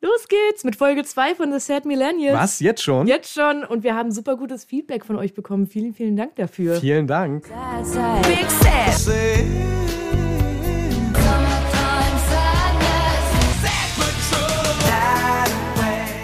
Los geht's mit Folge 2 von The Sad Millennials. Was? Jetzt schon? Jetzt schon. Und wir haben super gutes Feedback von euch bekommen. Vielen, vielen Dank dafür. Vielen Dank. Big Sad.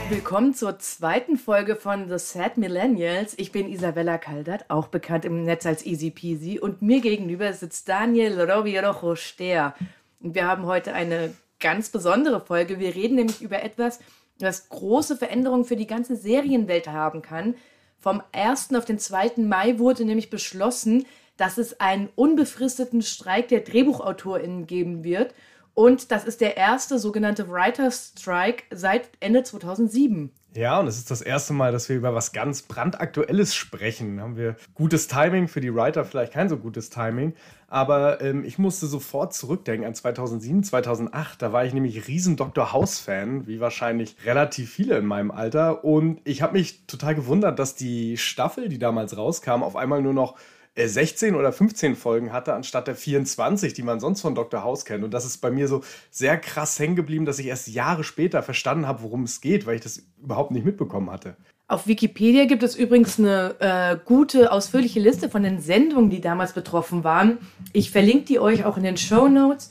Willkommen zur zweiten Folge von The Sad Millennials. Ich bin Isabella Kaldert, auch bekannt im Netz als Easy Peasy. Und mir gegenüber sitzt Daniel Rovirojo Steer. Und wir haben heute eine ganz besondere Folge. Wir reden nämlich über etwas, was große Veränderungen für die ganze Serienwelt haben kann. Vom 1. auf den 2. Mai wurde nämlich beschlossen, dass es einen unbefristeten Streik der DrehbuchautorInnen geben wird. Und das ist der erste sogenannte Writers Strike seit Ende 2007. Ja, und es ist das erste Mal, dass wir über was ganz brandaktuelles sprechen. Haben wir gutes Timing für die Writer, vielleicht kein so gutes Timing. Aber ähm, ich musste sofort zurückdenken an 2007, 2008. Da war ich nämlich riesen Dr. House-Fan, wie wahrscheinlich relativ viele in meinem Alter. Und ich habe mich total gewundert, dass die Staffel, die damals rauskam, auf einmal nur noch 16 äh, oder 15 Folgen hatte, anstatt der 24, die man sonst von Dr. House kennt. Und das ist bei mir so sehr krass hängen geblieben, dass ich erst Jahre später verstanden habe, worum es geht, weil ich das überhaupt nicht mitbekommen hatte. Auf Wikipedia gibt es übrigens eine äh, gute, ausführliche Liste von den Sendungen, die damals betroffen waren. Ich verlinke die euch auch in den Show Notes.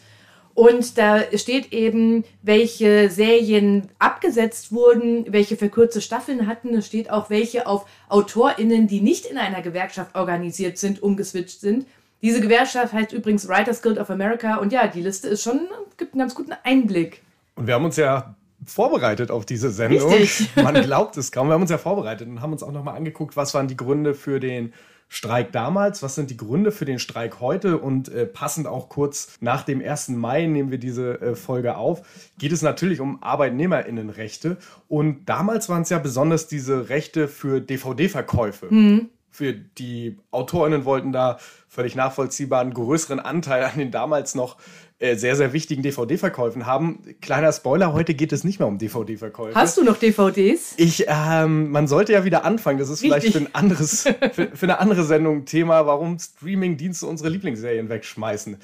Und da steht eben, welche Serien abgesetzt wurden, welche verkürzte Staffeln hatten. Es steht auch, welche auf AutorInnen, die nicht in einer Gewerkschaft organisiert sind, umgeswitcht sind. Diese Gewerkschaft heißt übrigens Writers Guild of America. Und ja, die Liste ist schon, gibt einen ganz guten Einblick. Und wir haben uns ja vorbereitet auf diese Sendung. Richtig. Man glaubt es kaum. Wir haben uns ja vorbereitet und haben uns auch nochmal angeguckt, was waren die Gründe für den Streik damals, was sind die Gründe für den Streik heute und äh, passend auch kurz nach dem 1. Mai nehmen wir diese äh, Folge auf, geht es natürlich um Arbeitnehmerinnenrechte und damals waren es ja besonders diese Rechte für DVD-Verkäufe. Mhm. Für die Autorinnen wollten da völlig nachvollziehbar einen größeren Anteil an den damals noch äh, sehr, sehr wichtigen DVD-Verkäufen haben. Kleiner Spoiler, heute geht es nicht mehr um DVD-Verkäufe. Hast du noch DVDs? Ich, ähm, man sollte ja wieder anfangen. Das ist Richtig. vielleicht für, ein anderes, für, für eine andere Sendung Thema, warum Streaming-Dienste unsere Lieblingsserien wegschmeißen.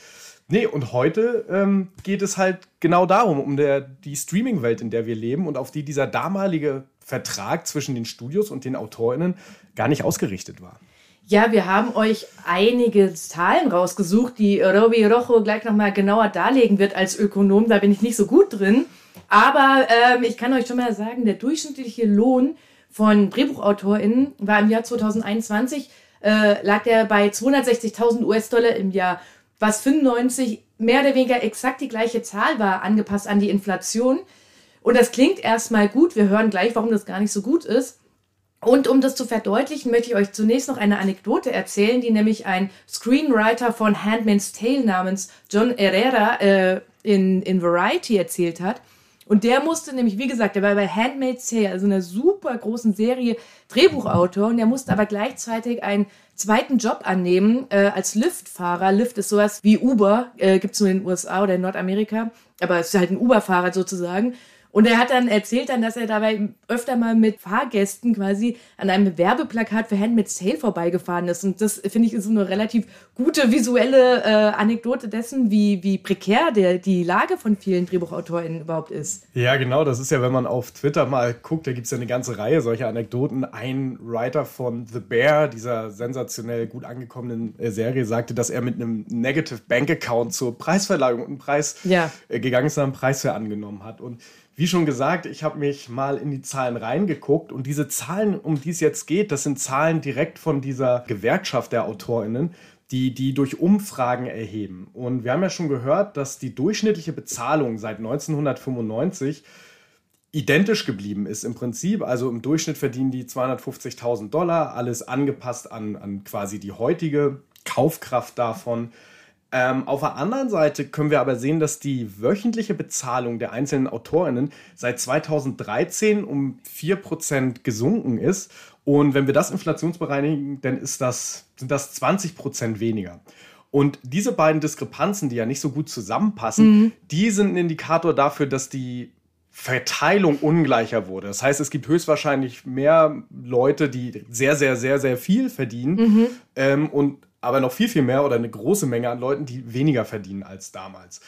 Nee, und heute ähm, geht es halt genau darum, um der, die Streaming-Welt, in der wir leben und auf die dieser damalige Vertrag zwischen den Studios und den AutorInnen gar nicht ausgerichtet war. Ja, wir haben euch einige Zahlen rausgesucht, die Robi Rojo gleich nochmal genauer darlegen wird als Ökonom. Da bin ich nicht so gut drin. Aber ähm, ich kann euch schon mal sagen, der durchschnittliche Lohn von DrehbuchautorInnen war im Jahr 2021, äh, lag der bei 260.000 US-Dollar im Jahr, was 95 mehr oder weniger exakt die gleiche Zahl war, angepasst an die Inflation. Und das klingt erstmal gut. Wir hören gleich, warum das gar nicht so gut ist. Und um das zu verdeutlichen, möchte ich euch zunächst noch eine Anekdote erzählen, die nämlich ein Screenwriter von Handmaid's Tale namens John Herrera äh, in, in Variety erzählt hat. Und der musste nämlich, wie gesagt, der war bei Handmaid's Tale, also einer super großen Serie, Drehbuchautor. Und der musste aber gleichzeitig einen zweiten Job annehmen äh, als Lyft-Fahrer. Lyft ist sowas wie Uber, äh, gibt es nur in den USA oder in Nordamerika. Aber es ist halt ein Uber-Fahrer sozusagen. Und er hat dann erzählt dann, dass er dabei öfter mal mit Fahrgästen quasi an einem Werbeplakat für Handmaid's Tale vorbeigefahren ist. Und das finde ich ist so eine relativ gute visuelle äh, Anekdote dessen, wie, wie prekär der, die Lage von vielen DrehbuchautorInnen überhaupt ist. Ja, genau. Das ist ja, wenn man auf Twitter mal guckt, da gibt es ja eine ganze Reihe solcher Anekdoten. Ein Writer von The Bear, dieser sensationell gut angekommenen äh, Serie, sagte, dass er mit einem Negative Bank Account zur Preisverleihung und einen Preis ja. äh, gegangen ist einen Preis für angenommen hat. Und wie schon gesagt, ich habe mich mal in die Zahlen reingeguckt und diese Zahlen, um die es jetzt geht, das sind Zahlen direkt von dieser Gewerkschaft der AutorInnen, die die durch Umfragen erheben. Und wir haben ja schon gehört, dass die durchschnittliche Bezahlung seit 1995 identisch geblieben ist im Prinzip. Also im Durchschnitt verdienen die 250.000 Dollar, alles angepasst an, an quasi die heutige Kaufkraft davon. Ähm, auf der anderen Seite können wir aber sehen, dass die wöchentliche Bezahlung der einzelnen AutorInnen seit 2013 um 4% gesunken ist. Und wenn wir das inflationsbereinigen, dann ist das, sind das 20% weniger. Und diese beiden Diskrepanzen, die ja nicht so gut zusammenpassen, mhm. die sind ein Indikator dafür, dass die Verteilung ungleicher wurde. Das heißt, es gibt höchstwahrscheinlich mehr Leute, die sehr, sehr, sehr, sehr viel verdienen mhm. ähm, und aber noch viel, viel mehr oder eine große Menge an Leuten, die weniger verdienen als damals.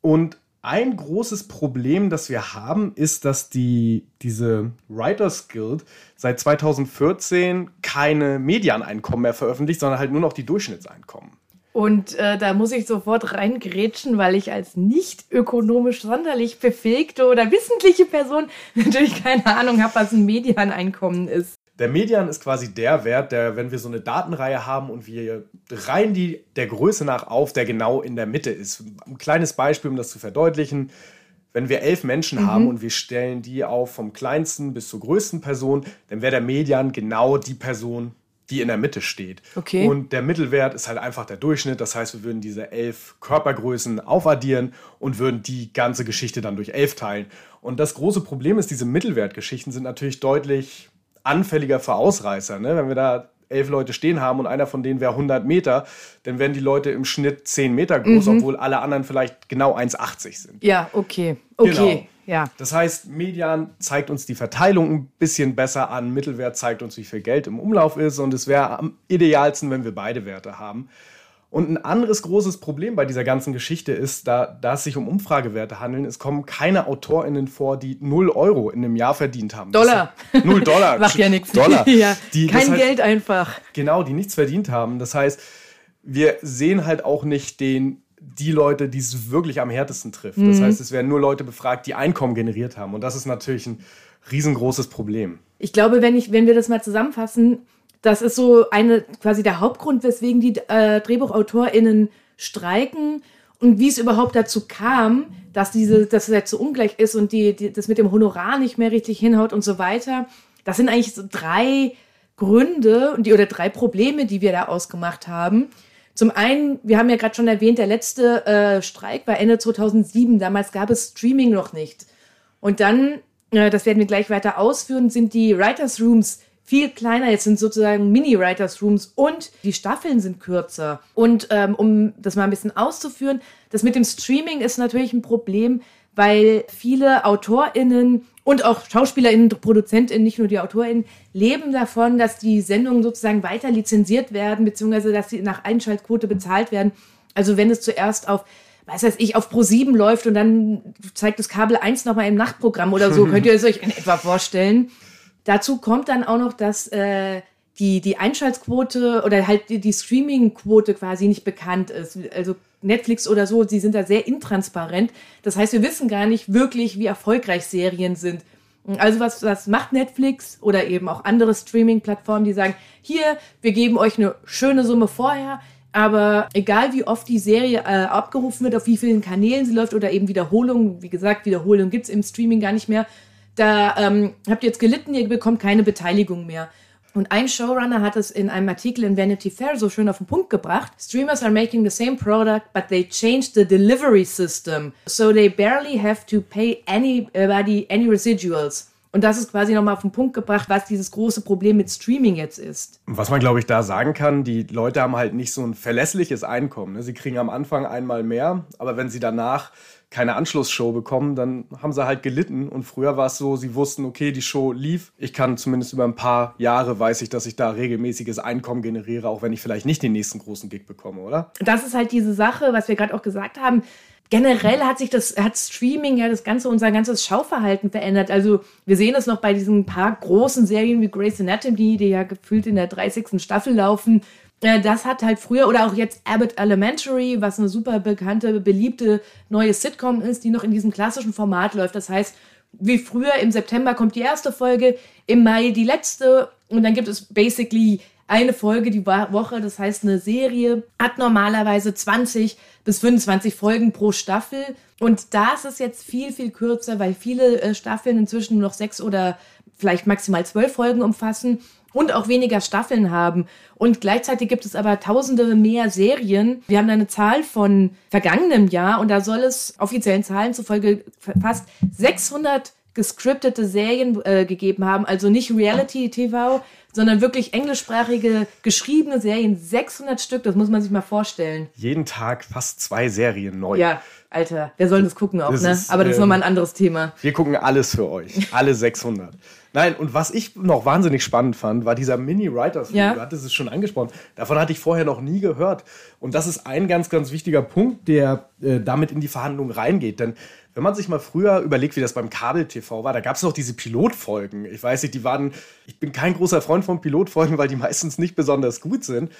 Und Ein großes Problem, das wir haben, ist, dass die, diese Writers Guild seit 2014 keine Medianeinkommen mehr veröffentlicht, sondern halt nur noch die Durchschnittseinkommen. Und äh, da muss ich sofort reingrätschen, weil ich als nicht ökonomisch sonderlich befähigte oder wissentliche Person natürlich keine Ahnung habe, was ein Medianeinkommen ist. Der Median ist quasi der Wert, der, wenn wir so eine Datenreihe haben und wir reihen die der Größe nach auf, der genau in der Mitte ist. Ein kleines Beispiel, um das zu verdeutlichen. Wenn wir elf Menschen mhm. haben und wir stellen die auf vom kleinsten bis zur größten Person, dann wäre der Median genau die Person, die in der Mitte steht. Okay. Und der Mittelwert ist halt einfach der Durchschnitt. Das heißt, wir würden diese elf Körpergrößen aufaddieren und würden die ganze Geschichte dann durch elf teilen. Und das große Problem ist, diese Mittelwertgeschichten sind natürlich deutlich anfälliger für Ausreißer. Ne? Wenn wir da elf Leute stehen haben und einer von denen wäre 100 Meter, dann wären die Leute im Schnitt 10 Meter groß, mhm. obwohl alle anderen vielleicht genau 1,80 sind. Ja, okay. Okay. Genau. Ja. Das heißt, Median zeigt uns die Verteilung ein bisschen besser an, Mittelwert zeigt uns, wie viel Geld im Umlauf ist und es wäre am idealsten, wenn wir beide Werte haben. Und ein anderes großes Problem bei dieser ganzen Geschichte ist, da, da es sich um Umfragewerte handelt, es kommen keine AutorInnen vor, die 0 Euro in einem Jahr verdient haben. Dollar. Das, 0 Dollar. Macht ja nichts. Dollar. ja. Die, Kein heißt, Geld einfach. Genau, die nichts verdient haben. Das heißt, wir sehen halt auch nicht den, die Leute, die es wirklich am härtesten trifft. Das mhm. heißt, es werden nur Leute befragt, die Einkommen generiert haben. Und das ist natürlich ein riesengroßes Problem. Ich glaube, wenn, ich, wenn wir das mal zusammenfassen, das ist so eine quasi der Hauptgrund, weswegen die äh, DrehbuchautorInnen streiken und wie es überhaupt dazu kam, dass diese, dass es jetzt so ungleich ist und die, die, das mit dem Honorar nicht mehr richtig hinhaut und so weiter. Das sind eigentlich so drei Gründe und die, oder drei Probleme, die wir da ausgemacht haben. Zum einen, wir haben ja gerade schon erwähnt, der letzte äh, Streik war Ende 2007. Damals gab es Streaming noch nicht. Und dann, äh, das werden wir gleich weiter ausführen, sind die Writers Rooms viel kleiner. Jetzt sind sozusagen Mini-Writers Rooms und die Staffeln sind kürzer. Und ähm, um das mal ein bisschen auszuführen, das mit dem Streaming ist natürlich ein Problem, weil viele AutorInnen und auch SchauspielerInnen, ProduzentInnen, nicht nur die AutorInnen, leben davon, dass die Sendungen sozusagen weiter lizenziert werden, beziehungsweise dass sie nach Einschaltquote bezahlt werden. Also wenn es zuerst auf weiß weiß ich, auf Pro7 läuft und dann zeigt das Kabel 1 nochmal im Nachtprogramm oder so, könnt ihr es euch in etwa vorstellen. Dazu kommt dann auch noch, dass äh, die, die Einschaltquote oder halt die, die Streaming-Quote quasi nicht bekannt ist. Also Netflix oder so, sie sind da sehr intransparent. Das heißt, wir wissen gar nicht wirklich, wie erfolgreich Serien sind. Also was, was macht Netflix oder eben auch andere Streaming-Plattformen, die sagen, hier, wir geben euch eine schöne Summe vorher, aber egal wie oft die Serie äh, abgerufen wird, auf wie vielen Kanälen sie läuft oder eben Wiederholungen, wie gesagt, Wiederholungen gibt's im Streaming gar nicht mehr, da ähm, habt ihr jetzt gelitten, ihr bekommt keine Beteiligung mehr. Und ein Showrunner hat es in einem Artikel in Vanity Fair so schön auf den Punkt gebracht. Streamers are making the same product, but they changed the delivery system. So they barely have to pay anybody any residuals. Und das ist quasi nochmal auf den Punkt gebracht, was dieses große Problem mit Streaming jetzt ist. Was man, glaube ich, da sagen kann, die Leute haben halt nicht so ein verlässliches Einkommen. Ne? Sie kriegen am Anfang einmal mehr, aber wenn sie danach keine Anschlussshow bekommen, dann haben sie halt gelitten. Und früher war es so, sie wussten, okay, die Show lief. Ich kann zumindest über ein paar Jahre weiß ich, dass ich da regelmäßiges Einkommen generiere, auch wenn ich vielleicht nicht den nächsten großen Gig bekomme, oder? Das ist halt diese Sache, was wir gerade auch gesagt haben. Generell hat sich das, hat Streaming ja das ganze, unser ganzes Schauverhalten verändert. Also wir sehen es noch bei diesen paar großen Serien wie Grey's Anatomy, die ja gefühlt in der 30. Staffel laufen äh, das hat halt früher oder auch jetzt Abbott Elementary, was eine super bekannte, beliebte neue Sitcom ist, die noch in diesem klassischen Format läuft. Das heißt, wie früher im September kommt die erste Folge, im Mai die letzte und dann gibt es basically eine Folge die Woche. Das heißt, eine Serie hat normalerweise 20 bis 25 Folgen pro Staffel. Und das ist jetzt viel, viel kürzer, weil viele äh, Staffeln inzwischen nur noch sechs oder vielleicht maximal zwölf Folgen umfassen und auch weniger Staffeln haben. Und gleichzeitig gibt es aber tausende mehr Serien. Wir haben eine Zahl von vergangenem Jahr und da soll es offiziellen Zahlen zufolge fast 600 gescriptete Serien äh, gegeben haben, also nicht Reality-TV, sondern wirklich englischsprachige geschriebene Serien, 600 Stück, das muss man sich mal vorstellen. Jeden Tag fast zwei Serien neu. Ja, Alter, wer soll das gucken auch, das ne? Ist, Aber das ist ähm, nochmal ein anderes Thema. Wir gucken alles für euch. Alle 600. Nein, und was ich noch wahnsinnig spannend fand, war dieser Mini-Writers. Ja. Du hattest es schon angesprochen. Davon hatte ich vorher noch nie gehört. Und das ist ein ganz, ganz wichtiger Punkt, der äh, damit in die Verhandlungen reingeht. Denn wenn man sich mal früher überlegt, wie das beim Kabel-TV war, da gab es noch diese Pilotfolgen. Ich weiß nicht, die waren, ich bin kein großer Freund von Pilotfolgen, weil die meistens nicht besonders gut sind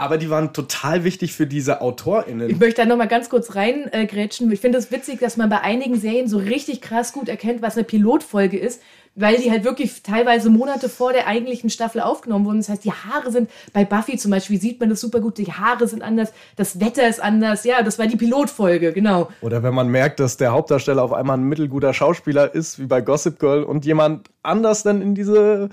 aber die waren total wichtig für diese AutorInnen. Ich möchte da nochmal ganz kurz reingrätschen. Äh, ich finde es witzig, dass man bei einigen Serien so richtig krass gut erkennt, was eine Pilotfolge ist, weil die halt wirklich teilweise Monate vor der eigentlichen Staffel aufgenommen wurden. Das heißt, die Haare sind, bei Buffy zum Beispiel sieht man das super gut, die Haare sind anders, das Wetter ist anders. Ja, das war die Pilotfolge, genau. Oder wenn man merkt, dass der Hauptdarsteller auf einmal ein mittelguter Schauspieler ist, wie bei Gossip Girl, und jemand anders dann in diese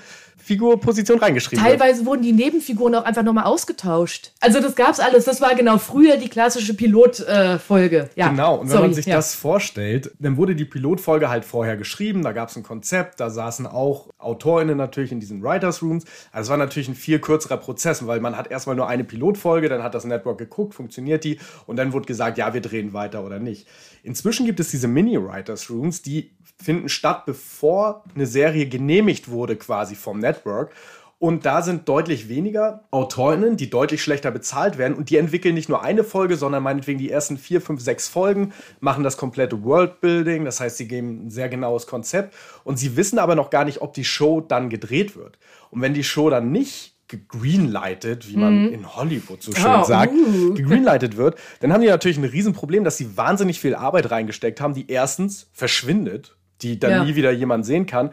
Figurposition reingeschrieben Teilweise wird. wurden die Nebenfiguren auch einfach nochmal ausgetauscht. Also das gab's alles. Das war genau früher die klassische Pilotfolge. Äh, ja. Genau, und wenn Sorry, man sich ja. das vorstellt, dann wurde die Pilotfolge halt vorher geschrieben, da gab es ein Konzept, da saßen auch AutorInnen natürlich in diesen Writers Rooms. Also es war natürlich ein viel kürzerer Prozess, weil man hat erstmal nur eine Pilotfolge, dann hat das Network geguckt, funktioniert die und dann wurde gesagt, ja, wir drehen weiter oder nicht. Inzwischen gibt es diese Mini-Writers Rooms, die finden statt, bevor eine Serie genehmigt wurde quasi vom Network. Und da sind deutlich weniger Autorinnen, die deutlich schlechter bezahlt werden. Und die entwickeln nicht nur eine Folge, sondern meinetwegen die ersten vier, fünf, sechs Folgen, machen das komplette Worldbuilding. Das heißt, sie geben ein sehr genaues Konzept. Und sie wissen aber noch gar nicht, ob die Show dann gedreht wird. Und wenn die Show dann nicht gegreenlightet, wie man mhm. in Hollywood so schön oh, sagt, uh. gegreenlightet wird, dann haben die natürlich ein Riesenproblem, dass sie wahnsinnig viel Arbeit reingesteckt haben, die erstens verschwindet die dann ja. nie wieder jemand sehen kann.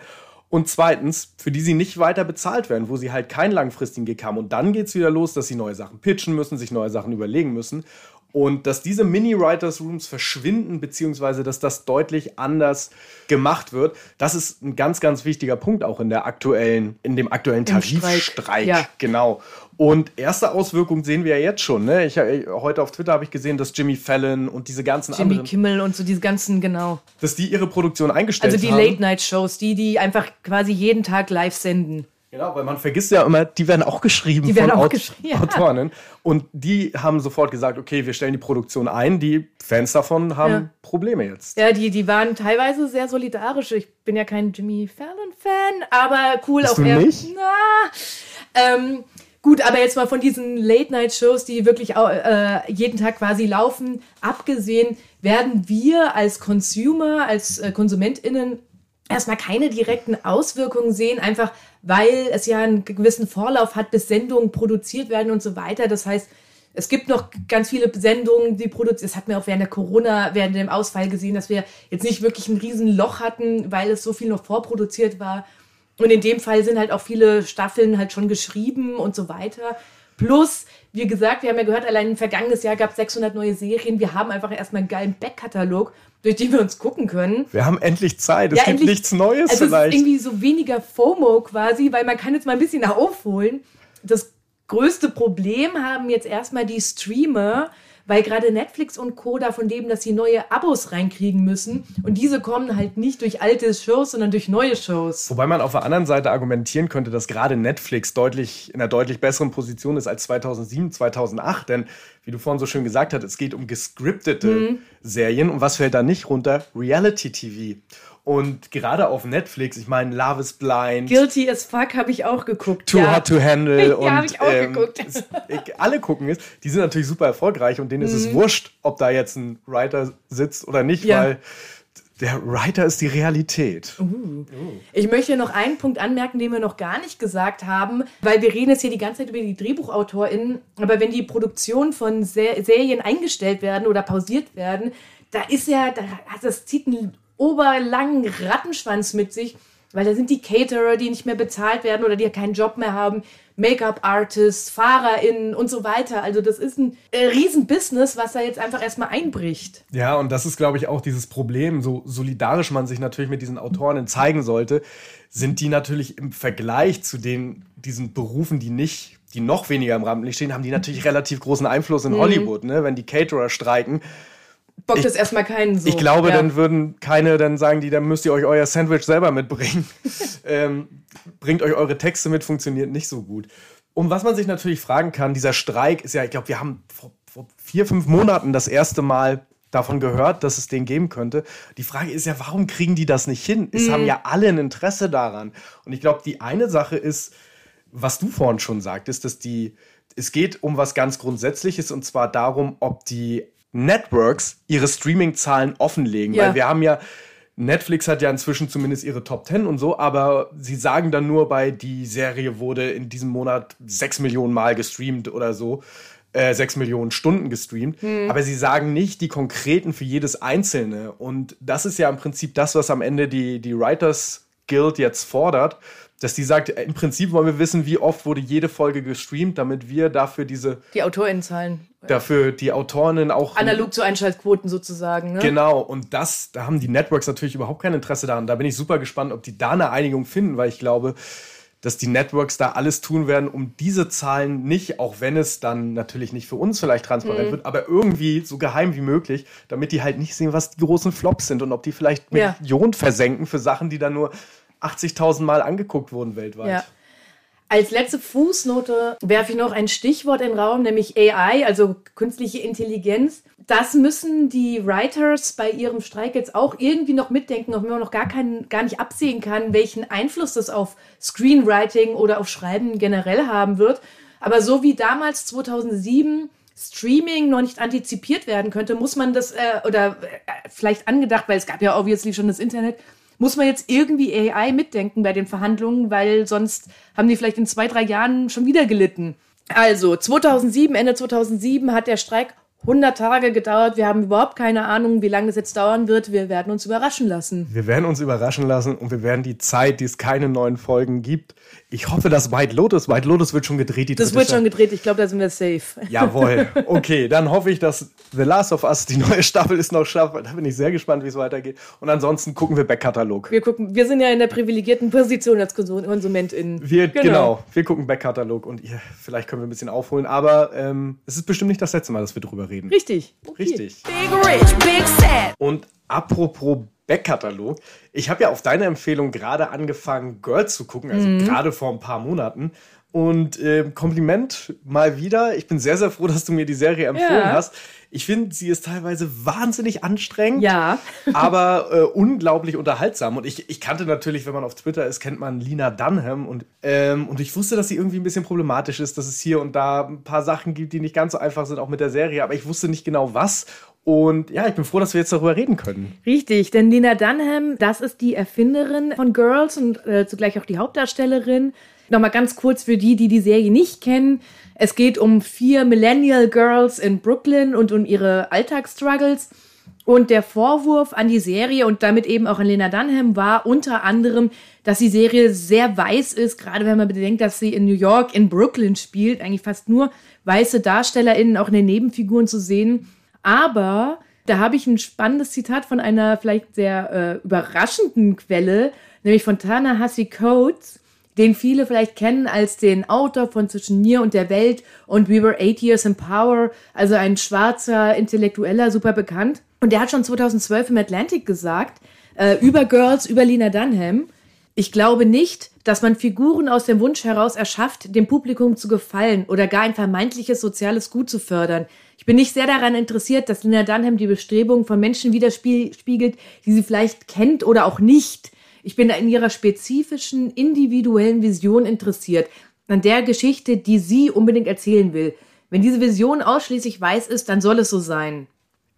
Und zweitens, für die sie nicht weiter bezahlt werden, wo sie halt keinen langfristigen Gig haben. Und dann geht es wieder los, dass sie neue Sachen pitchen müssen, sich neue Sachen überlegen müssen. Und dass diese Mini-Writers-Rooms verschwinden, beziehungsweise dass das deutlich anders gemacht wird, das ist ein ganz, ganz wichtiger Punkt auch in der aktuellen, in dem aktuellen Tarifstreik. Ja. Genau. Und erste Auswirkungen sehen wir ja jetzt schon. Ne? Ich, äh, heute auf Twitter habe ich gesehen, dass Jimmy Fallon und diese ganzen Jimmy anderen. Jimmy Kimmel und so diese ganzen, genau. Dass die ihre Produktion eingestellt haben. Also die Late-Night-Shows, die, die einfach quasi jeden Tag live senden. Genau, weil man vergisst ja immer, die werden auch geschrieben die werden von auch Aut geschrieben, ja. Autorinnen. Und die haben sofort gesagt, okay, wir stellen die Produktion ein. Die Fans davon haben ja. Probleme jetzt. Ja, die, die waren teilweise sehr solidarisch. Ich bin ja kein Jimmy Fallon-Fan, aber cool Bist auch du er. Nicht? Na, ähm, Gut, aber jetzt mal von diesen Late-Night-Shows, die wirklich äh, jeden Tag quasi laufen, abgesehen, werden wir als Consumer, als äh, KonsumentInnen erstmal keine direkten Auswirkungen sehen, einfach weil es ja einen gewissen Vorlauf hat, bis Sendungen produziert werden und so weiter. Das heißt, es gibt noch ganz viele Sendungen, die produziert. Das hat mir auch während der Corona, während dem Ausfall gesehen, dass wir jetzt nicht wirklich ein Riesenloch hatten, weil es so viel noch vorproduziert war. Und in dem Fall sind halt auch viele Staffeln halt schon geschrieben und so weiter. Plus, wie gesagt, wir haben ja gehört, allein im vergangenen Jahr gab es 600 neue Serien. Wir haben einfach erstmal einen geilen Backkatalog, durch den wir uns gucken können. Wir haben endlich Zeit. Es ja, gibt endlich, nichts Neues also vielleicht. Es ist irgendwie so weniger FOMO quasi, weil man kann jetzt mal ein bisschen aufholen. Das größte Problem haben jetzt erstmal die Streamer, weil gerade Netflix und Co. davon leben, dass sie neue Abos reinkriegen müssen. Und diese kommen halt nicht durch alte Shows, sondern durch neue Shows. Wobei man auf der anderen Seite argumentieren könnte, dass gerade Netflix deutlich in einer deutlich besseren Position ist als 2007, 2008. Denn wie du vorhin so schön gesagt hast, es geht um gescriptete mhm. Serien. Und was fällt da nicht runter? Reality TV. Und gerade auf Netflix, ich meine, Love is Blind. Guilty as Fuck habe ich auch geguckt. Too ja. Hot to Handle. ja, habe ich auch ähm, geguckt. Alle gucken es. Die sind natürlich super erfolgreich und denen mhm. ist es mhm. wurscht, ob da jetzt ein Writer sitzt oder nicht, ja. weil der Writer ist die Realität. Uh. Ich möchte noch einen Punkt anmerken, den wir noch gar nicht gesagt haben, weil wir reden jetzt hier die ganze Zeit über die DrehbuchautorInnen, aber wenn die Produktion von Ser Serien eingestellt werden oder pausiert werden, da ist ja, das zieht einen oberlangen Rattenschwanz mit sich, weil da sind die Caterer, die nicht mehr bezahlt werden oder die ja keinen Job mehr haben, Make-up-Artists, FahrerInnen und so weiter. Also das ist ein äh, Riesenbusiness, was da jetzt einfach erstmal einbricht. Ja, und das ist, glaube ich, auch dieses Problem, so solidarisch man sich natürlich mit diesen Autoren zeigen sollte, sind die natürlich im Vergleich zu den, diesen Berufen, die nicht die noch weniger im Rampenlicht stehen, haben die natürlich relativ großen Einfluss in mhm. Hollywood, ne? Wenn die Caterer streiken, bockt ich, das erstmal keinen so. Ich glaube, ja. dann würden keine dann sagen, die, dann müsst ihr euch euer Sandwich selber mitbringen. ähm, bringt euch eure Texte mit, funktioniert nicht so gut. Um was man sich natürlich fragen kann, dieser Streik ist ja, ich glaube, wir haben vor, vor vier, fünf Monaten das erste Mal davon gehört, dass es den geben könnte. Die Frage ist ja, warum kriegen die das nicht hin? Es Mhm. haben ja alle ein Interesse daran. Und ich glaube, die eine Sache ist, was du vorhin schon sagtest, dass die, es geht um was ganz Grundsätzliches und zwar darum, ob die Networks ihre Streaming-Zahlen offenlegen. Ja. Weil wir haben ja, Netflix hat ja inzwischen zumindest ihre Top 10 und so, aber sie sagen dann nur bei, die Serie wurde in diesem Monat 6 Millionen Mal gestreamt oder so. Äh, 6 Millionen Stunden gestreamt, aber sie sagen nicht die konkreten für jedes einzelne. Und das ist ja im Prinzip das, was am Ende die, die Writers Guild jetzt fordert, dass die sagt, äh, im Prinzip wollen wir wissen, wie oft wurde jede Folge gestreamt, damit wir dafür diese, Die AutorInnenzahlen. dafür die Autorinnen auch Analog zu Einschaltquoten sozusagen. Ne? Genau, und das, da haben die Networks natürlich überhaupt kein Interesse daran. Da bin ich super gespannt, ob die da eine Einigung finden, weil ich glaube, dass die Networks da alles tun werden, um diese Zahlen nicht, auch wenn es dann natürlich nicht für uns vielleicht transparent wird, aber irgendwie so geheim wie möglich, damit die halt nicht sehen, was die großen Flops sind und ob die vielleicht Ja. Millionen versenken für Sachen, die dann nur 80.000 Mal angeguckt wurden weltweit. Ja. Als letzte Fußnote werfe ich noch ein Stichwort in den Raum, nämlich AI, also künstliche Intelligenz. Das müssen die Writers bei ihrem Streik jetzt auch irgendwie noch mitdenken, auch wenn man noch gar, keinen, gar nicht absehen kann, welchen Einfluss das auf Screenwriting oder auf Schreiben generell haben wird. Aber so wie damals 2007 Streaming noch nicht antizipiert werden könnte, muss man das, äh, oder äh, vielleicht angedacht, weil es gab ja obviously schon das Internet, muss man jetzt irgendwie AI mitdenken bei den Verhandlungen, weil sonst haben die vielleicht in zwei, drei Jahren schon wieder gelitten. Also 2007, Ende 2007 hat der Streik 100 Tage gedauert. Wir haben überhaupt keine Ahnung, wie lange es jetzt dauern wird. Wir werden uns überraschen lassen. Wir werden uns überraschen lassen und wir werden die Zeit, die es keine neuen Folgen gibt. Ich hoffe, dass White Lotus, White Lotus wird schon gedreht. Die Das wird schon gedreht. Ich glaube, da sind wir safe. Jawohl. Okay, dann hoffe ich, dass The Last of Us, die neue Staffel ist noch schafft. Da bin ich sehr gespannt, wie es weitergeht. Und ansonsten gucken wir Backkatalog. Wir gucken, wir sind ja in der privilegierten Position als Konsum- KonsumentInnen. Wir, genau. wir gucken Backkatalog und ihr, vielleicht können wir ein bisschen aufholen. Aber ähm, es ist bestimmt nicht das letzte Mal, dass wir drüber reden. Richtig. Okay. Richtig. Big rich, big sad. Und apropos Backkatalog, ich habe ja auf deine Empfehlung gerade angefangen, Girls zu gucken, also gerade vor ein paar Monaten. Und ähm, Kompliment mal wieder. Ich bin sehr, sehr froh, dass du mir die Serie empfohlen Ja. hast. Ich finde, sie ist teilweise wahnsinnig anstrengend. Ja. aber äh, unglaublich unterhaltsam. Und ich, ich kannte natürlich, wenn man auf Twitter ist, kennt man Lina Dunham. Und, ähm, und ich wusste, dass sie irgendwie ein bisschen problematisch ist, dass es hier und da ein paar Sachen gibt, die nicht ganz so einfach sind, auch mit der Serie. Aber ich wusste nicht genau was. Und ja, ich bin froh, dass wir jetzt darüber reden können. Richtig, denn Lena Dunham, das ist die Erfinderin von Girls und äh, zugleich auch die Hauptdarstellerin. Nochmal ganz kurz für die, die die Serie nicht kennen. Es geht um vier Millennial Girls in Brooklyn und um ihre Alltagsstruggles. Und der Vorwurf an die Serie und damit eben auch an Lena Dunham war unter anderem, dass die Serie sehr weiß ist, gerade wenn man bedenkt, dass sie in New York, in Brooklyn spielt, eigentlich fast nur weiße DarstellerInnen auch in den Nebenfiguren zu sehen. Aber da habe ich ein spannendes Zitat von einer vielleicht sehr äh, überraschenden Quelle, nämlich von Ta-Nehisi Coates, den viele vielleicht kennen als den Autor von Zwischen mir und der Welt und We Were Eight Years in Power, also ein schwarzer Intellektueller, super bekannt. Und der hat schon 2012 im Atlantic gesagt, äh, über Girls, über Lena Dunham, ich glaube nicht, dass man Figuren aus dem Wunsch heraus erschafft, dem Publikum zu gefallen oder gar ein vermeintliches soziales Gut zu fördern. Ich bin nicht sehr daran interessiert, dass Lena Dunham die Bestrebungen von Menschen widerspiegelt, die sie vielleicht kennt oder auch nicht. Ich bin in ihrer spezifischen, individuellen Vision interessiert, an der Geschichte, die sie unbedingt erzählen will. Wenn diese Vision ausschließlich weiß ist, dann soll es so sein.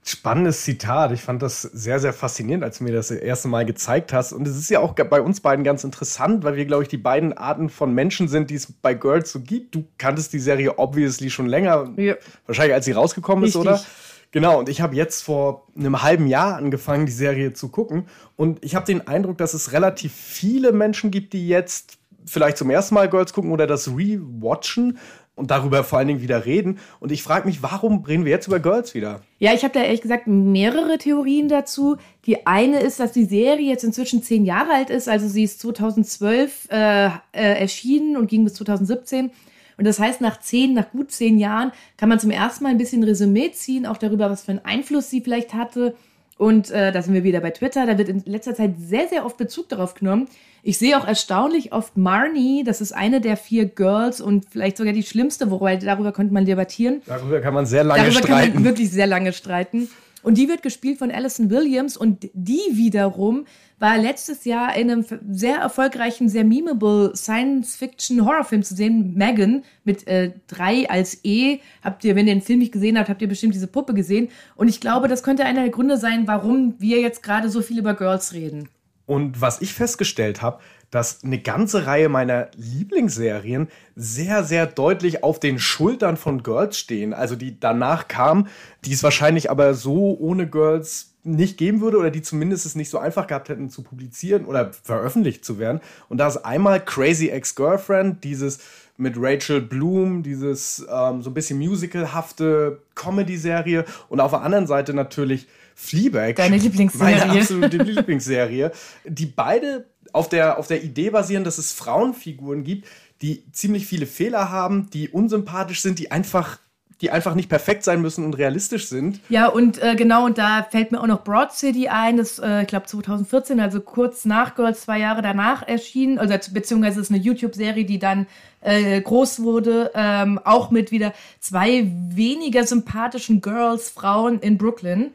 Spannendes Zitat. Ich fand das sehr, sehr faszinierend, als du mir das, das erste Mal gezeigt hast. Und es ist ja auch bei uns beiden ganz interessant, weil wir, glaube ich, die beiden Arten von Menschen sind, die es bei Girls so gibt. Du kanntest die Serie obviously schon länger, Ja. wahrscheinlich als sie rausgekommen ist, Richtig. oder? Genau, und ich habe jetzt vor einem halben Jahr angefangen, die Serie zu gucken. Und ich habe den Eindruck, dass es relativ viele Menschen gibt, die jetzt vielleicht zum ersten Mal Girls gucken oder das rewatchen und darüber vor allen Dingen wieder reden. Und ich frage mich, warum reden wir jetzt über Girls wieder? Ja, ich habe da ehrlich gesagt mehrere Theorien dazu. Die eine ist, dass die Serie jetzt inzwischen zehn Jahre alt ist. Also sie ist 2012 äh, äh, erschienen und ging bis 2017. Und das heißt, nach zehn, nach gut zehn Jahren kann man zum ersten Mal ein bisschen Resümee ziehen, auch darüber, was für einen Einfluss sie vielleicht hatte. Und äh, da sind wir wieder bei Twitter. Da wird in letzter Zeit sehr, sehr oft Bezug darauf genommen. Ich sehe auch erstaunlich oft Marnie, das ist eine der vier Girls und vielleicht sogar die schlimmste, wobei darüber könnte man debattieren. Darüber kann man sehr lange Darüber streiten. kann man wirklich sehr lange streiten. Und die wird gespielt von Alison Williams und die wiederum war letztes Jahr in einem sehr erfolgreichen, sehr memeable Science-Fiction-Horrorfilm zu sehen, Megan, mit äh, drei als E. Habt ihr, wenn ihr den Film nicht gesehen habt, habt ihr bestimmt diese Puppe gesehen. Und ich glaube, das könnte einer der Gründe sein, warum wir jetzt gerade so viel über Girls reden. Und was ich festgestellt habe, dass eine ganze Reihe meiner Lieblingsserien sehr, sehr deutlich auf den Schultern von Girls stehen. Also die danach kamen, die es wahrscheinlich aber so ohne Girls nicht geben würde oder die zumindest es nicht so einfach gehabt hätten zu publizieren oder veröffentlicht zu werden. Und da ist einmal Crazy Ex-Girlfriend, dieses mit Rachel Bloom, dieses ähm, so ein bisschen musicalhafte Comedy-Serie und auf der anderen Seite natürlich Fleabag. Deine Lieblingsserie. Meine absolute Lieblingsserie. Die beide auf der, auf der Idee basieren, dass es Frauenfiguren gibt, die ziemlich viele Fehler haben, die unsympathisch sind, die einfach die einfach nicht perfekt sein müssen und realistisch sind. Ja, und äh, genau, und da fällt mir auch noch Broad City ein, das, äh, ich glaube, 2014, also kurz nach Girls, zwei Jahre danach erschienen, also beziehungsweise es ist eine YouTube-Serie, die dann äh, groß wurde, ähm, auch mit wieder zwei weniger sympathischen Girls, Frauen in Brooklyn.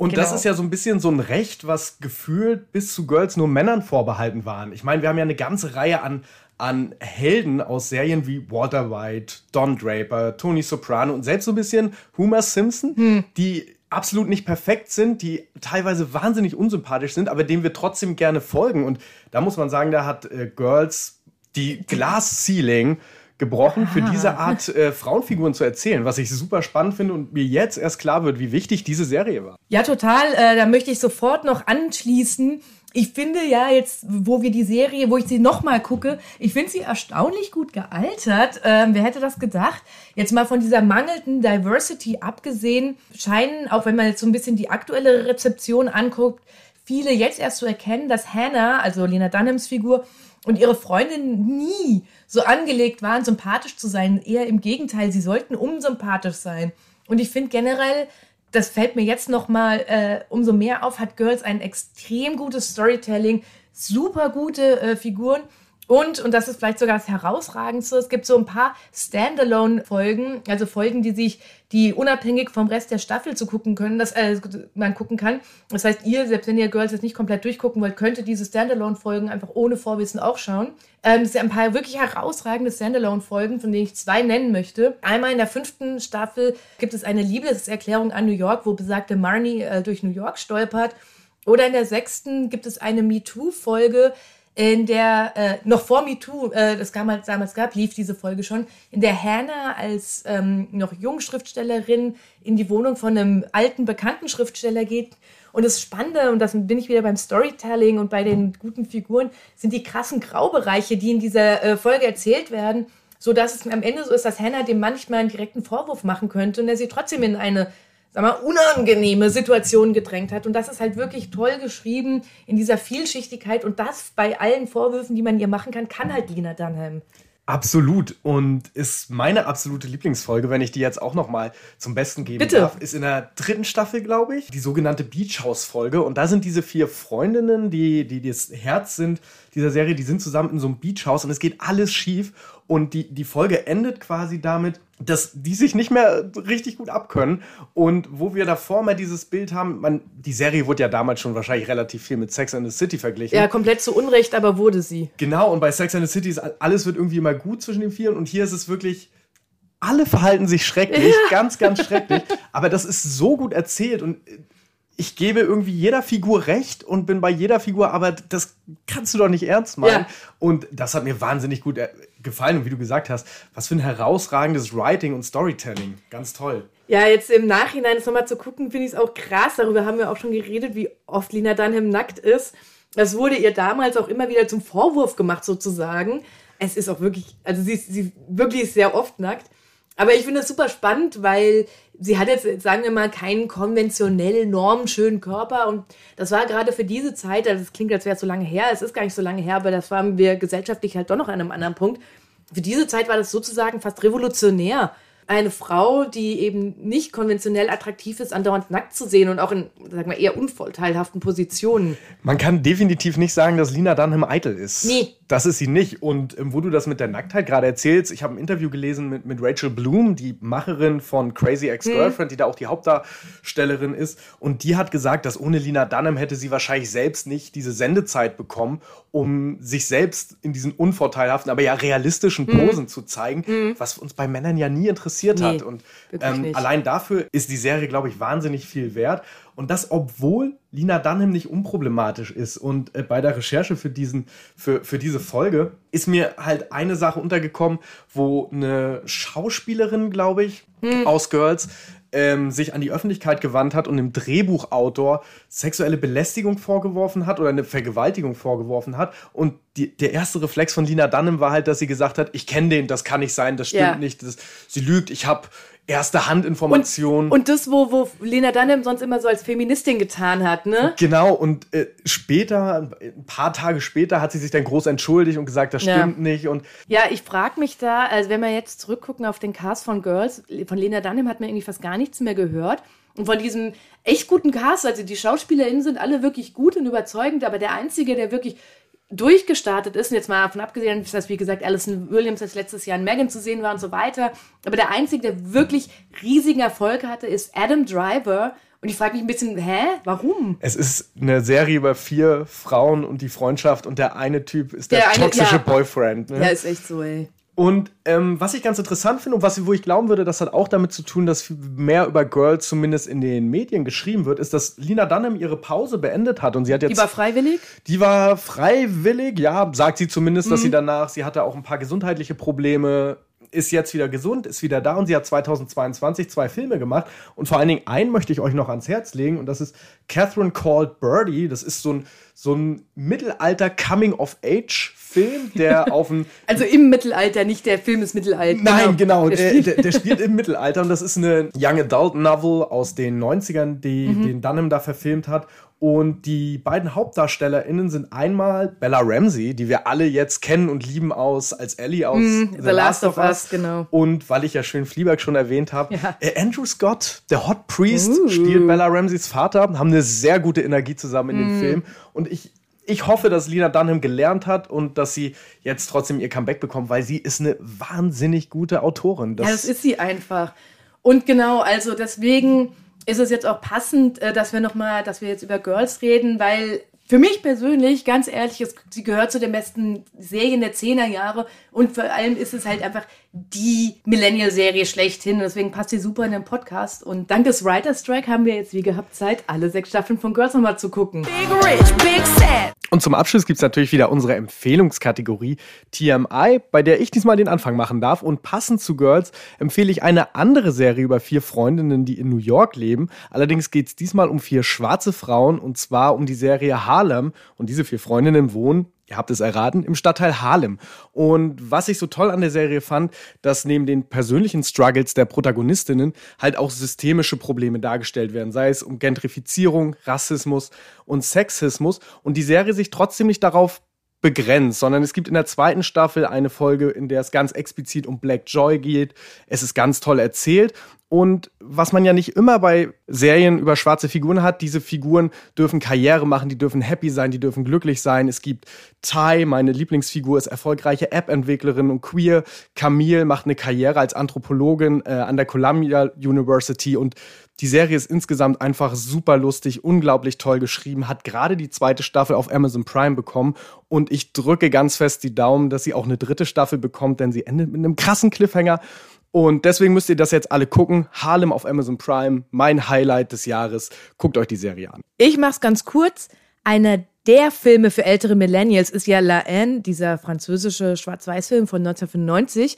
Und Genau. das ist ja so ein bisschen so ein Recht, was gefühlt bis zu Girls nur Männern vorbehalten waren. Ich meine, wir haben ja eine ganze Reihe an, an Helden aus Serien wie Walter White, Don Draper, Tony Soprano und selbst so ein bisschen Homer Simpson, die absolut nicht perfekt sind, die teilweise wahnsinnig unsympathisch sind, aber denen wir trotzdem gerne folgen. Und da muss man sagen, da hat äh, Girls die Glass Ceiling gebrochen, für diese Art äh, Frauenfiguren zu erzählen, was ich super spannend finde und mir jetzt erst klar wird, wie wichtig diese Serie war. Ja, total. Äh, da möchte ich sofort noch anschließen. Ich finde ja jetzt, wo wir die Serie, wo ich sie nochmal gucke, ich finde sie erstaunlich gut gealtert. Ähm, wer hätte das gedacht? Jetzt mal von dieser mangelnden Diversity abgesehen, scheinen, auch wenn man jetzt so ein bisschen die aktuelle Rezeption anguckt, viele jetzt erst zu erkennen, dass Hannah, also Lena Dunhams Figur, und ihre Freundin nie so angelegt waren, sympathisch zu sein. Eher im Gegenteil, sie sollten unsympathisch sein. Und ich finde generell, das fällt mir jetzt noch mal äh, umso mehr auf, hat Girls ein extrem gutes Storytelling, super gute äh, Figuren. Und, und das ist vielleicht sogar das Herausragendste, es gibt so ein paar Standalone-Folgen, also Folgen, die sich, die unabhängig vom Rest der Staffel zu gucken können, dass äh, man gucken kann. Das heißt, ihr, selbst wenn ihr Girls jetzt nicht komplett durchgucken wollt, könnt ihr diese Standalone-Folgen einfach ohne Vorwissen auch schauen. Ähm, es sind ein paar wirklich herausragende Standalone-Folgen, von denen ich zwei nennen möchte. Einmal in der fünften Staffel gibt es eine Liebeserklärung an New York, wo besagte Marnie äh, durch New York stolpert. Oder in der sechsten gibt es eine MeToo-Folge, in der, äh, noch vor MeToo, äh, das damals, damals gab, lief diese Folge schon, in der Hannah als ähm, noch Jungschriftstellerin in die Wohnung von einem alten, bekannten Schriftsteller geht. Und das Spannende, und das bin ich wieder beim Storytelling und bei den guten Figuren, sind die krassen Graubereiche, die in dieser äh, Folge erzählt werden, so dass es am Ende so ist, dass Hannah dem manchmal einen direkten Vorwurf machen könnte und er sie trotzdem in eine sag mal, unangenehme Situation gedrängt hat. Und das ist halt wirklich toll geschrieben in dieser Vielschichtigkeit. Und das bei allen Vorwürfen, die man ihr machen kann, kann halt Lina Dunham. Absolut und ist meine absolute Lieblingsfolge, wenn ich die jetzt auch noch mal zum Besten geben Bitte. darf, ist in der dritten Staffel, glaube ich, die sogenannte Beach House Folge und da sind diese vier Freundinnen, die die das Herz sind dieser Serie, die sind zusammen in so einem Beach House und es geht alles schief und die die Folge endet quasi damit, dass die sich nicht mehr richtig gut abkönnen und wo wir davor mal dieses Bild haben, man die Serie wurde ja damals schon wahrscheinlich relativ viel mit Sex and the City verglichen. Ja, komplett zu Unrecht, aber wurde sie. Genau, und bei Sex and the City ist alles wird irgendwie immer gut zwischen den Vieren und hier ist es wirklich, alle verhalten sich schrecklich, ganz, ganz schrecklich. Aber das ist so gut erzählt und ich gebe irgendwie jeder Figur recht und bin bei jeder Figur, aber das kannst du doch nicht ernst meinen. Ja. Und das hat mir wahnsinnig gut äh, gefallen. Und wie du gesagt hast, was für ein herausragendes Writing und Storytelling. Ganz toll. Ja, jetzt im Nachhinein das nochmal zu gucken, finde ich es auch krass. Darüber haben wir auch schon geredet, wie oft Lina Dunham nackt ist. Das wurde ihr damals auch immer wieder zum Vorwurf gemacht, sozusagen. Es ist auch wirklich, also sie ist, sie wirklich sehr oft nackt. Aber ich finde es super spannend, weil sie hat jetzt, sagen wir mal, keinen konventionell normschönen Körper. Und das war gerade für diese Zeit, also es klingt, als wäre es so lange her, es ist gar nicht so lange her, aber das waren wir gesellschaftlich halt doch noch an einem anderen Punkt. Für diese Zeit war das sozusagen fast revolutionär. Eine Frau, die eben nicht konventionell attraktiv ist, andauernd nackt zu sehen und auch in, sagen wir, eher unvorteilhaften Positionen. Man kann definitiv nicht sagen, dass Lina Dunham eitel ist. Nee. Das ist sie nicht. Und ähm, wo du das mit der Nacktheit gerade erzählst, ich habe ein Interview gelesen mit, mit Rachel Bloom, die Macherin von Crazy Ex-Girlfriend, die da auch die Hauptdarstellerin ist. Und die hat gesagt, dass ohne Lina Dunham hätte sie wahrscheinlich selbst nicht diese Sendezeit bekommen, um sich selbst in diesen unvorteilhaften, aber ja realistischen Posen zu zeigen, was uns bei Männern ja nie interessiert Nee, hat. Und ähm, allein dafür ist die Serie, glaube ich, wahnsinnig viel wert. Und das, obwohl Lina Dunham nicht unproblematisch ist. Und äh, bei der Recherche für, diesen, für, für diese Folge ist mir halt eine Sache untergekommen, wo eine Schauspielerin, glaube ich, aus Girls ähm, sich an die Öffentlichkeit gewandt hat und dem Drehbuchautor sexuelle Belästigung vorgeworfen hat oder eine Vergewaltigung vorgeworfen hat. Und die, der erste Reflex von Lina Dunham war halt, dass sie gesagt hat, ich kenne den, das kann nicht sein, das stimmt Ja. nicht, das, sie lügt, ich habe erste Handinformationen. Und das, wo, wo Lena Dunham sonst immer so als Feministin getan hat, ne? Genau, und äh, später, ein paar Tage später, hat sie sich dann groß entschuldigt und gesagt, das Ja. stimmt nicht. Und Ja, ich frage mich da, also wenn wir jetzt zurückgucken auf den Cast von Girls, von Lena Dunham hat man irgendwie fast gar nichts mehr gehört. Und von diesem echt guten Cast, also die SchauspielerInnen sind alle wirklich gut und überzeugend, aber der Einzige, der wirklich durchgestartet ist, und jetzt mal davon abgesehen, dass, wie gesagt, Alison Williams als letztes Jahr in Megan zu sehen war und so weiter, aber der Einzige, der wirklich riesigen Erfolg hatte, ist Adam Driver. Und ich frage mich ein bisschen, hä, warum? es ist eine Serie über vier Frauen und die Freundschaft und der eine Typ ist der, Der eine- toxische ja. Boyfriend. Ne? Ja, ist echt so, ey. Und ähm, was ich ganz interessant finde und was, wo ich glauben würde, das hat auch damit zu tun, dass mehr über Girls zumindest in den Medien geschrieben wird, ist, dass Lina Dunham ihre Pause beendet hat und sie hat jetzt Die war freiwillig? Die war freiwillig, ja, sagt sie zumindest, dass Mhm. sie danach, sie hatte auch ein paar gesundheitliche Probleme, ist jetzt wieder gesund, ist wieder da und sie hat 2022 zwei Filme gemacht. Und vor allen Dingen einen möchte ich euch noch ans Herz legen und das ist Catherine Called Birdie. Das ist so ein, so ein Mittelalter-Coming-of-Age-Film, der auf ein Also im Mittelalter, nicht der Film ist Mittelalter. Nein, genau. Der Der, spielt- der, der spielt im Mittelalter und das ist eine Young Adult Novel aus den 90ern, die Mhm. den Dunham da verfilmt hat. Und die beiden HauptdarstellerInnen sind einmal Bella Ramsey, die wir alle jetzt kennen und lieben aus als Ellie aus Mhm, The Last of Us, genau. Und weil ich ja schön Fleabag schon erwähnt habe, Ja. äh, Andrew Scott, der Hot Priest, Uh. spielt Bella Ramseys Vater, haben eine sehr gute Energie zusammen in Mhm. dem Film. Und ich, ich hoffe, dass Lina Dunham gelernt hat und dass sie jetzt trotzdem ihr Comeback bekommt, weil sie ist eine wahnsinnig gute Autorin. Ja, das ist sie einfach. Und genau, also deswegen ist es jetzt auch passend, äh, dass wir noch mal, dass wir jetzt über Girls reden, weil für mich persönlich, ganz ehrlich, es, sie gehört zu den besten Serien der 10er Jahre und vor allem ist es halt einfach die Millennial-Serie schlechthin. Und deswegen passt sie super in den Podcast. Und dank des Writer's Strike haben wir jetzt wie gehabt Zeit, alle sechs Staffeln von Girls nochmal zu gucken. Big rich, big sad. Und zum Abschluss gibt es natürlich wieder unsere Empfehlungskategorie TMI, bei der ich diesmal den Anfang machen darf. Und passend zu Girls empfehle ich eine andere Serie über vier Freundinnen, die in New York leben. Allerdings geht es diesmal um vier schwarze Frauen und zwar um die Serie Harlem. Und diese vier Freundinnen wohnen Ihr habt es erraten, im Stadtteil Harlem. Und was ich so toll an der Serie fand, dass neben den persönlichen Struggles der Protagonistinnen halt auch systemische Probleme dargestellt werden, sei es um Gentrifizierung, Rassismus und Sexismus. Und die Serie sich trotzdem nicht darauf begrenzt, sondern es gibt in der zweiten Staffel eine Folge, in der es ganz explizit um Black Joy geht. Es ist ganz toll erzählt. Und was man ja nicht immer bei Serien über schwarze Figuren hat, diese Figuren dürfen Karriere machen, die dürfen happy sein, die dürfen glücklich sein. Es gibt Ty, meine Lieblingsfigur, ist erfolgreiche App-Entwicklerin und queer. Camille macht eine Karriere als Anthropologin äh, an der Columbia University und die Serie ist insgesamt einfach super lustig, unglaublich toll geschrieben, hat gerade die zweite Staffel auf Amazon Prime bekommen und ich drücke ganz fest die Daumen, dass sie auch eine dritte Staffel bekommt, denn sie endet mit einem krassen Cliffhanger. Und deswegen müsst ihr das jetzt alle gucken. Harlem auf Amazon Prime, mein Highlight des Jahres. Guckt euch die Serie an. Ich mach's ganz kurz. Einer der Filme für ältere Millennials ist ja La Haine, dieser französische Schwarz-Weiß-Film von 1995.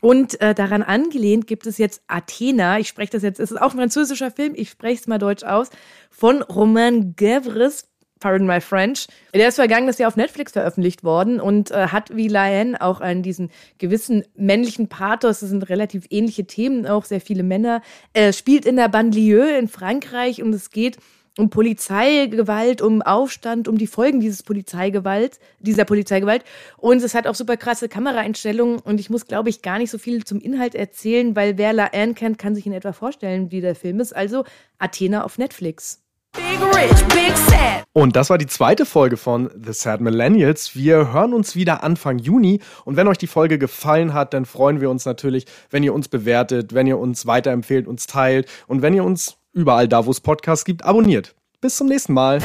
Und äh, daran angelehnt gibt es jetzt Athena. Ich spreche das jetzt, es ist auch ein französischer Film, ich spreche es mal deutsch aus, von Romain Gavres. Pardon my French. Der ist vergangenes Jahr auf Netflix veröffentlicht worden und äh, hat wie Lion auch einen diesen gewissen männlichen Pathos. Das sind relativ ähnliche Themen, auch sehr viele Männer. Er spielt in der Banlieue in Frankreich und es geht um Polizeigewalt, um Aufstand, um die Folgen dieses Polizeigewalt, dieser Polizeigewalt. Und es hat auch super krasse Kameraeinstellungen. Und ich muss, glaube ich, gar nicht so viel zum Inhalt erzählen, weil wer La Anne kennt, kann sich in etwa vorstellen, wie der Film ist. Also Athena auf Netflix. Big rich, big sad. Und das war die zweite Folge von The Sad Millennials. Wir hören uns wieder Anfang Juni. Und wenn euch die Folge gefallen hat, dann freuen wir uns natürlich, wenn ihr uns bewertet, wenn ihr uns weiterempfehlt, uns teilt und wenn ihr uns überall da, wo es Podcasts gibt, abonniert. Bis zum nächsten Mal.